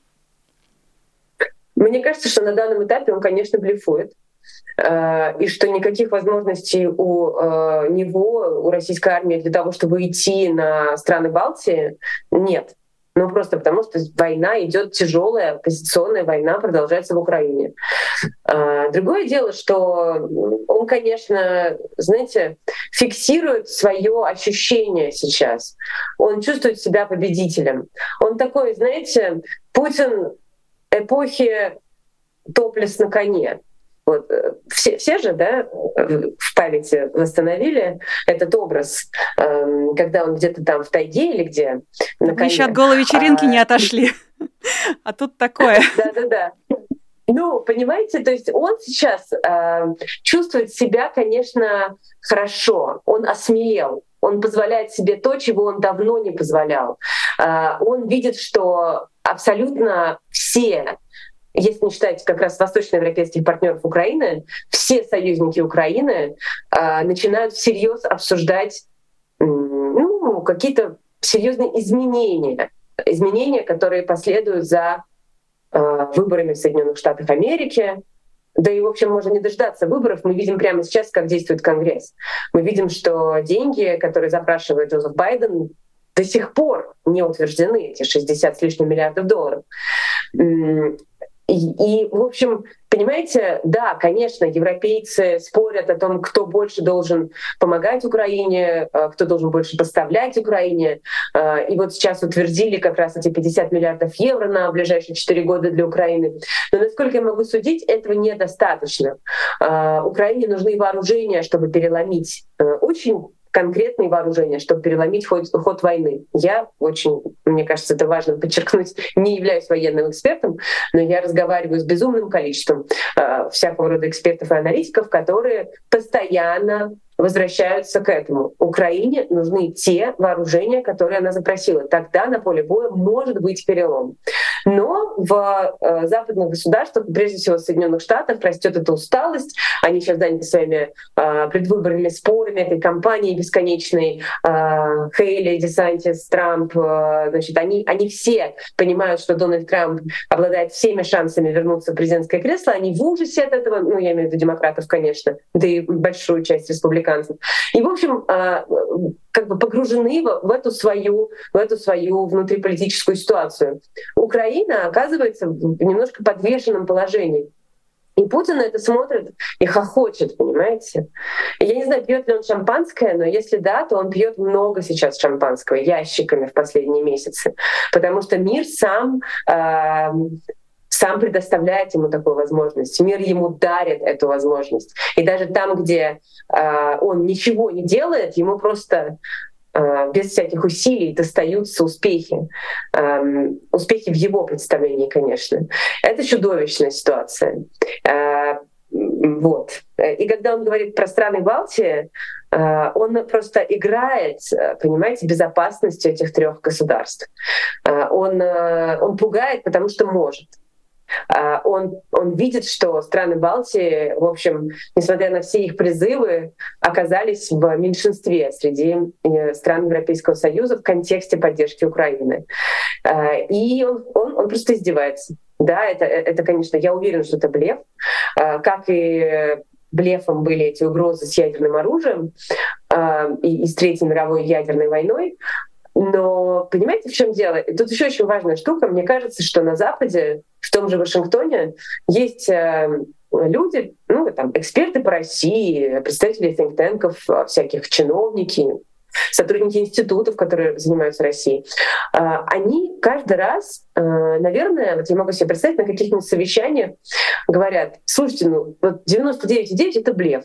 Мне кажется, что на данном этапе он, конечно, блефует. Э, и что никаких возможностей у э, него, у российской армии для того, чтобы идти на страны Балтии, нет. Ну просто потому, что война идет тяжелая, позиционная война продолжается в Украине. Э, другое дело, что он, конечно, знаете, фиксирует свое ощущение сейчас. Он чувствует себя победителем. Он такой, знаете, Путин эпохи топлес на коне. Вот, э, все, все же да, в памяти восстановили этот образ, эм, когда он где-то там в тайге или где. На коне. Еще от голой вечеринки а, не отошли. А тут такое. Да-да-да. Ну, понимаете, то есть он сейчас э, чувствует себя, конечно, хорошо. Он осмелел. Он позволяет себе то, чего он давно не позволял. Э, он видит, что абсолютно все если не считать как раз восточноевропейских партнеров Украины, все союзники Украины э, начинают всерьез обсуждать ну, какие-то серьезные изменения, изменения, которые последуют за э, выборами в Соединенных Штатах Америки. Да и, в общем, можно не дождаться выборов. Мы видим прямо сейчас, как действует Конгресс. Мы видим, что деньги, которые запрашивает Джозеф Байден, до сих пор не утверждены, эти 60 с лишним миллиардов долларов. И, и, в общем, понимаете, да, конечно, европейцы спорят о том, кто больше должен помогать Украине, э, кто должен больше поставлять Украине. Э, и вот сейчас утвердили как раз эти 50 миллиардов евро на ближайшие 4 года для Украины. Но, насколько я могу судить, этого недостаточно. Э, Украине нужны вооружения, чтобы переломить очень конкретные вооружения, чтобы переломить ход, ход войны. Я очень, мне кажется, это важно подчеркнуть, не являюсь военным экспертом, но я разговариваю с безумным количеством э, всякого рода экспертов и аналитиков, которые постоянно возвращаются к этому. Украине нужны те вооружения, которые она запросила. Тогда на поле боя может быть перелом. Но в э, западных государствах, прежде всего в Соединенных Штатах, растет эта усталость. Они сейчас заняты своими э, предвыборными спорами, этой кампанией бесконечной. Э, Хейли, Десантис, Трамп. Э, значит, они, они все понимают, что Дональд Трамп обладает всеми шансами вернуться в президентское кресло. Они в ужасе от этого, ну, я имею в виду демократов, конечно, да и большую часть республиканцев. И, в общем, э, как бы погружены в, эту свою в эту свою внутриполитическую ситуацию. Украина оказывается в немножко подвешенном положении. И Путин это смотрит и хохочет, понимаете? Я не знаю, пьет ли он шампанское, но если да, то он пьет много сейчас шампанского, ящиками в последние месяцы. Потому что мир сам э, сам предоставляет ему такую возможность. Мир ему дарит эту возможность. И даже там, где э, он ничего не делает, ему просто э, без всяких усилий достаются успехи. Э, успехи в его представлении, конечно. Это чудовищная ситуация. Э, вот. И когда он говорит про страны Балтии, он просто играет, понимаете, безопасностью этих трех государств. Он, он пугает, потому что может. А, он, он видит, что страны Балтии, в общем, несмотря на все их призывы, оказались в меньшинстве среди э, стран Европейского Союза в контексте поддержки Украины. А, и он, он, он просто издевается. Да, это, это, конечно, я уверена, что это блеф, а, как и блефом были эти угрозы с ядерным оружием и, и с Третьей мировой ядерной войной. Но понимаете, в чем дело? И тут еще очень важная штука. Мне кажется, что на Западе, в том же Вашингтоне, есть э, люди, ну, там, эксперты по России, представители think всяких чиновники, сотрудники институтов, которые занимаются Россией, а, они каждый раз, э, наверное, вот я могу себе представить, на каких-нибудь совещаниях говорят, слушайте, ну вот 99,9 — это блеф.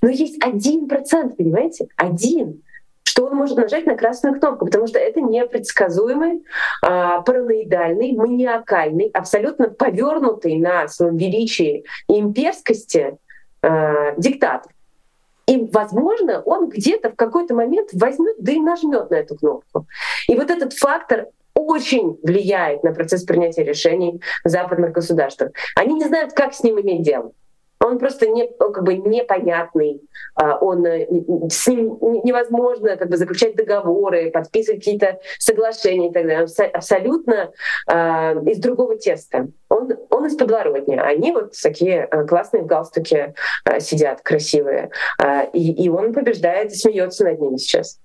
Но есть один процент, понимаете? Один что он может нажать на красную кнопку, потому что это непредсказуемый, а, параноидальный, маниакальный, абсолютно повернутый на своем величии и имперскости а, диктатор. И, возможно, он где-то в какой-то момент возьмет, да и нажмет на эту кнопку. И вот этот фактор очень влияет на процесс принятия решений в западных государствах. Они не знают, как с ним иметь дело он просто не, он как бы непонятный, а, он э, с ним невозможно как бы заключать договоры, подписывать какие-то соглашения и так далее. Он абсолютно а, из другого теста. Он, он из подворотни. Они вот такие э, классные в галстуке а, сидят, красивые. И, и он побеждает и смеется над ними сейчас.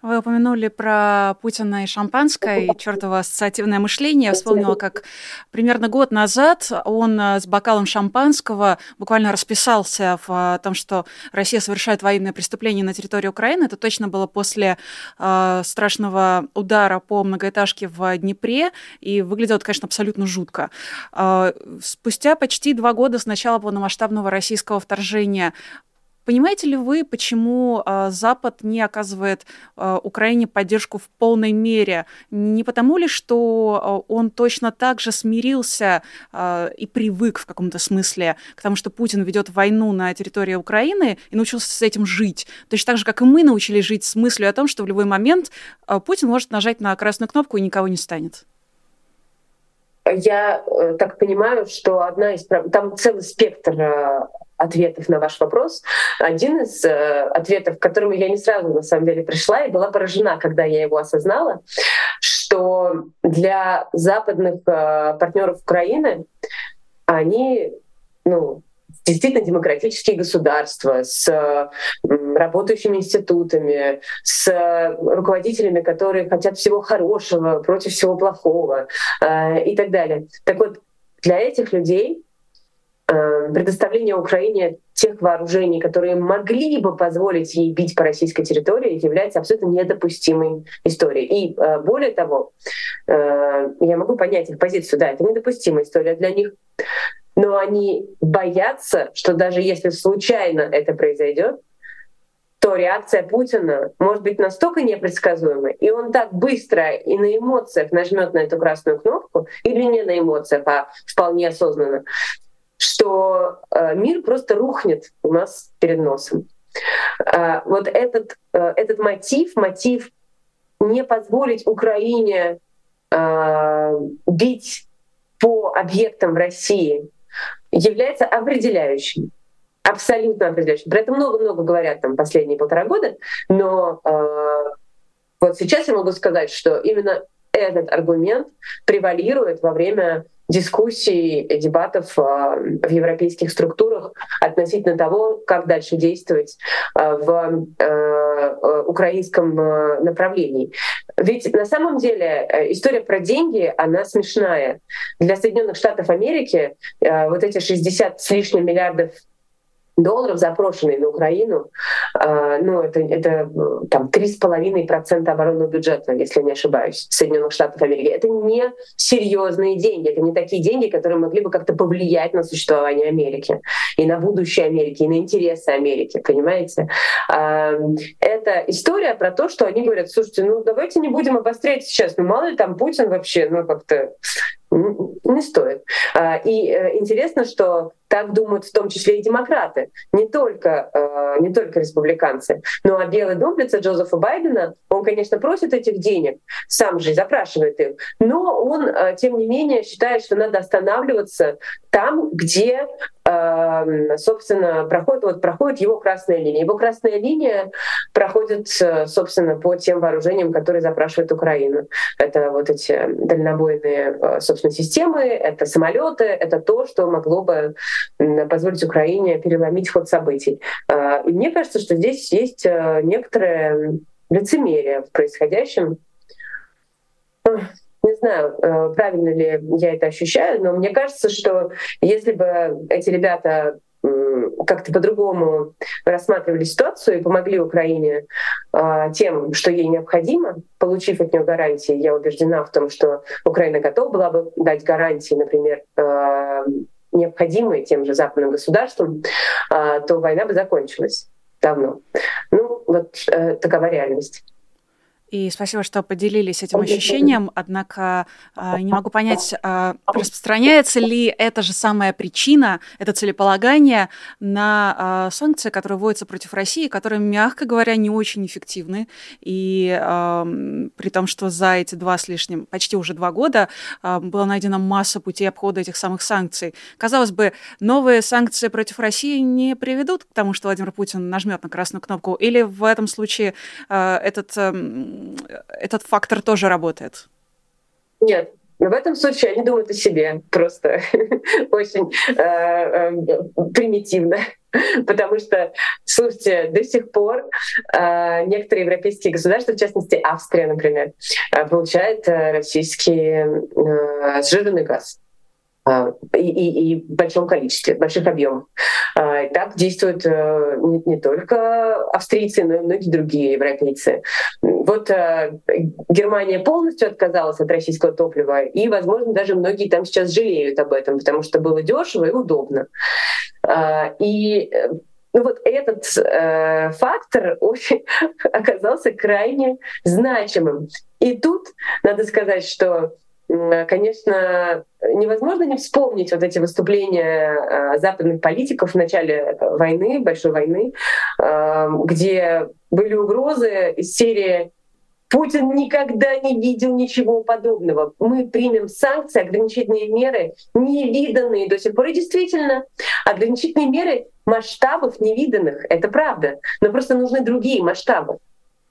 Вы упомянули про Путина и шампанское, и чертово ассоциативное мышление. Я вспомнила, как примерно год назад он э, с бокалом шампанского буквально расписался в э, том, что Россия совершает военное преступление на территории Украины. Это точно было после э, страшного удара по многоэтажке в Днепре, и выглядело конечно, абсолютно жутко. Э, спустя почти два года с начала полномасштабного российского вторжения Понимаете ли вы, почему э, Запад не оказывает э, Украине поддержку в полной мере? Не потому ли, что э, он точно так же смирился и привык в каком-то смысле к тому, что Путин ведет войну на территории Украины и научился с этим жить? Точно так же, как и мы научились жить с мыслью о том, что в любой момент Путин может нажать на красную кнопку и никого не станет. Я э, так понимаю, что одна из там целый спектр э, ответов на ваш вопрос. Один из э, ответов, к которому я не сразу на самом деле пришла и была поражена, когда я его осознала, что для западных э, партнеров Украины они ну, действительно демократические государства с работающими институтами, с руководителями, которые хотят всего хорошего против всего плохого э, и так далее. Так вот, для этих людей э, предоставление Украине тех вооружений, которые могли бы позволить ей бить по российской территории, является абсолютно недопустимой историей. И э, более того, я могу понять их позицию, да, это недопустимая история для них, но они боятся, что даже если случайно это произойдет, то реакция Путина может быть настолько непредсказуемой, и он так быстро и на эмоциях нажмет на эту красную кнопку, или не на эмоциях, а вполне осознанно, что э, мир просто рухнет у нас перед носом. Э, вот этот, э, этот мотив, мотив не позволить Украине бить по объектам в России, является определяющим. Абсолютно определяющим. Про это много-много говорят там последние полтора года, но э, вот сейчас я могу сказать, что именно этот аргумент превалирует во время дискуссий, дебатов а, в европейских структурах относительно того, как дальше действовать а, в э, украинском направлении. Ведь на самом деле э, история про деньги, она смешная. Для Соединенных Штатов Америки э, вот эти 60 с лишним миллиардов долларов, запрошенные на Украину, э, ну, это, это э, там 3,5% оборонного бюджета, если не ошибаюсь, Соединенных Штатов Америки. Это не серьезные деньги, это не такие деньги, которые могли бы как-то повлиять на существование Америки и на будущее Америки, и на интересы Америки, понимаете? Э, это история про то, что они говорят, слушайте, ну давайте не будем обострять сейчас, ну мало ли там Путин вообще, ну как-то не стоит. А, и э, интересно, что так думают в том числе и демократы, не только, э, не только республиканцы. Ну а Белый дом в лице Джозефа Байдена, он, конечно, просит этих денег, сам же запрашивает их, но он, э, тем не менее, считает, что надо останавливаться там, где собственно, проходит, вот проходит его красная линия. Его красная линия проходит, э, собственно, по тем вооружениям, которые запрашивает Украина. Это вот эти дальнобойные, э, собственно, системы, это самолеты, это то, что могло бы позволить Украине переломить ход событий. Э, и мне кажется, что здесь есть некоторое лицемерие в происходящем не знаю, э, правильно ли я это ощущаю, но мне кажется, что если бы эти ребята как-то по-другому рассматривали ситуацию и помогли Украине э, тем, что ей необходимо, получив от нее гарантии, я убеждена в том, что Украина готова была бы дать гарантии, например, э, необходимые тем же западным государствам, э, то война бы закончилась давно. Ну, вот э, такова реальность. И спасибо, что поделились этим ощущением. Однако а, не могу понять, а, распространяется ли эта же самая причина, это целеполагание на а, санкции, которые вводятся против России, которые, мягко говоря, не очень эффективны. И при том, что за эти два с лишним, почти уже два года была найдена масса путей обхода этих самых санкций. Казалось бы, новые санкции против России не приведут к тому, что Владимир Путин нажмет на красную кнопку, или в этом случае этот этот фактор тоже работает? Нет, в этом случае они думают о себе просто очень э, э, примитивно. Потому что, слушайте, до сих пор э, некоторые европейские государства, в частности Австрия, например, э, получают э, российский э, сжиженный газ. А, и, и, в большом количестве, больших объемах. А, так действуют э, не, не только австрийцы, но и многие другие европейцы. Вот э, Германия полностью отказалась от российского топлива, и, возможно, даже многие там сейчас жалеют об этом, потому что было дешево и удобно. А, и э, ну вот этот э, фактор очень оказался крайне значимым. И тут надо сказать, что конечно, невозможно не вспомнить вот эти выступления э, западных политиков в начале войны, большой войны, где были угрозы из серии Путин никогда не видел ничего подобного. Мы примем санкции, ограничительные меры, невиданные до сих пор. И действительно, ограничительные меры масштабов невиданных, это правда. Но просто нужны другие масштабы.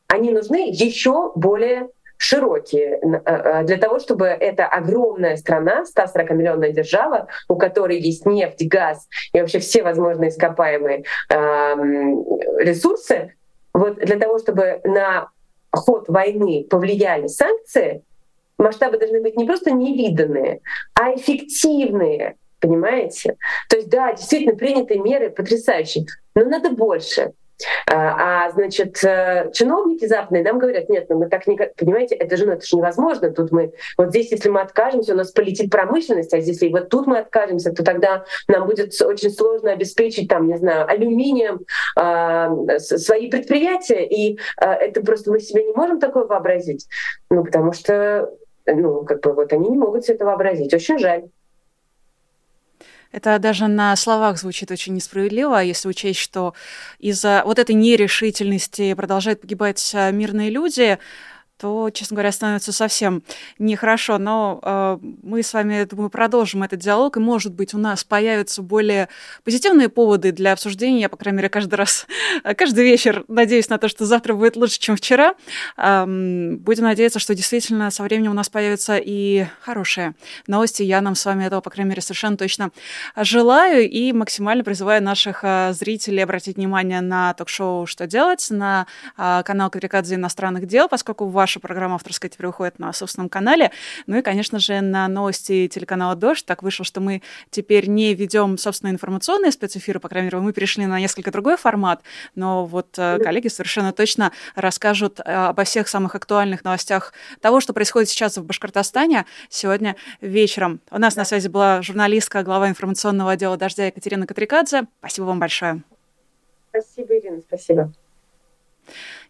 Они нужны еще более широкие для того, чтобы эта огромная страна, 140-миллионная держава, у которой есть нефть, газ и вообще все возможные ископаемые ресурсы, вот для того, чтобы на ход войны повлияли санкции, масштабы должны быть не просто невиданные, а эффективные. Понимаете? То есть, да, действительно, принятые меры потрясающие, но надо больше. А, а, значит, э, чиновники западные нам говорят, нет, ну мы так не... Понимаете, это же, ну, это же невозможно. Тут мы... Вот здесь, если мы откажемся, у нас полетит промышленность, а если вот тут мы откажемся, то тогда нам будет очень сложно обеспечить, там, не знаю, алюминием э, свои предприятия. И э, это просто мы себе не можем такое вообразить. Ну, потому что, ну, как бы вот они не могут себе это вообразить. Очень жаль. Это даже на словах звучит очень несправедливо, если учесть, что из-за вот этой нерешительности продолжают погибать а, мирные люди, то, честно говоря, становится совсем нехорошо. Но э, мы с вами, думаю, продолжим этот диалог, и, может быть, у нас появятся более позитивные поводы для обсуждения. Я, по крайней мере, каждый раз, каждый вечер надеюсь на то, что завтра будет лучше, чем вчера. Э, будем надеяться, что действительно со временем у нас появятся и хорошие новости. Я нам с вами этого, по крайней мере, совершенно точно желаю и максимально призываю наших э, зрителей обратить внимание на ток-шоу «Что делать», на э, канал Кадрикадзе иностранных дел, поскольку ваш ваша программа авторская теперь выходит на собственном канале. Ну и, конечно же, на новости телеканала «Дождь». Так вышло, что мы теперь не ведем, собственно, информационные спецэфиры, по крайней мере, мы перешли на несколько другой формат, но вот э, коллеги совершенно точно расскажут э, обо всех самых актуальных новостях того, что происходит сейчас в Башкортостане сегодня вечером. У нас на связи была журналистка, глава информационного отдела «Дождя» Екатерина Катрикадзе. Спасибо вам большое. Спасибо, Ирина, спасибо.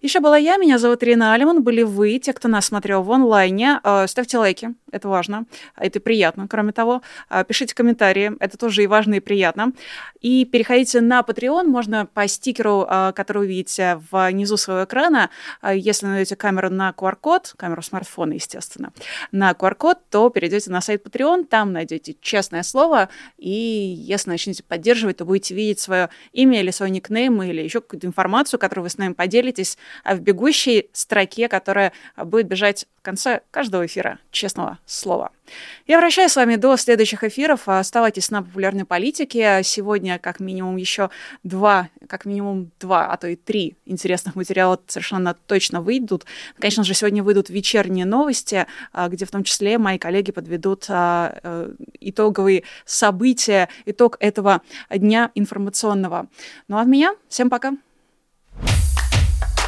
Еще была я, меня зовут Ирина Алиман, были вы, те, кто нас смотрел в онлайне. Э, ставьте лайки, это важно, это приятно, кроме того. Э, пишите комментарии, это тоже и важно, и приятно. И переходите на Patreon, можно по стикеру, э, который вы видите внизу своего экрана. Если найдете камеру на QR-код, камеру смартфона, естественно, на QR-код, то перейдете на сайт Patreon, там найдете честное слово, и если начнете поддерживать, то будете видеть свое имя или свой никнейм, или еще какую-то информацию, которую вы с нами поделитесь а в бегущей строке, которая будет бежать в конце каждого эфира, честного слова. Я прощаюсь с вами до следующих эфиров. Оставайтесь на популярной политике. Сегодня как минимум еще два, как минимум два, а то и три интересных материала совершенно точно выйдут. Конечно же, сегодня выйдут вечерние новости, а, где в том числе мои коллеги подведут а, э, итоговые события, итог этого дня информационного. Ну а от меня всем пока.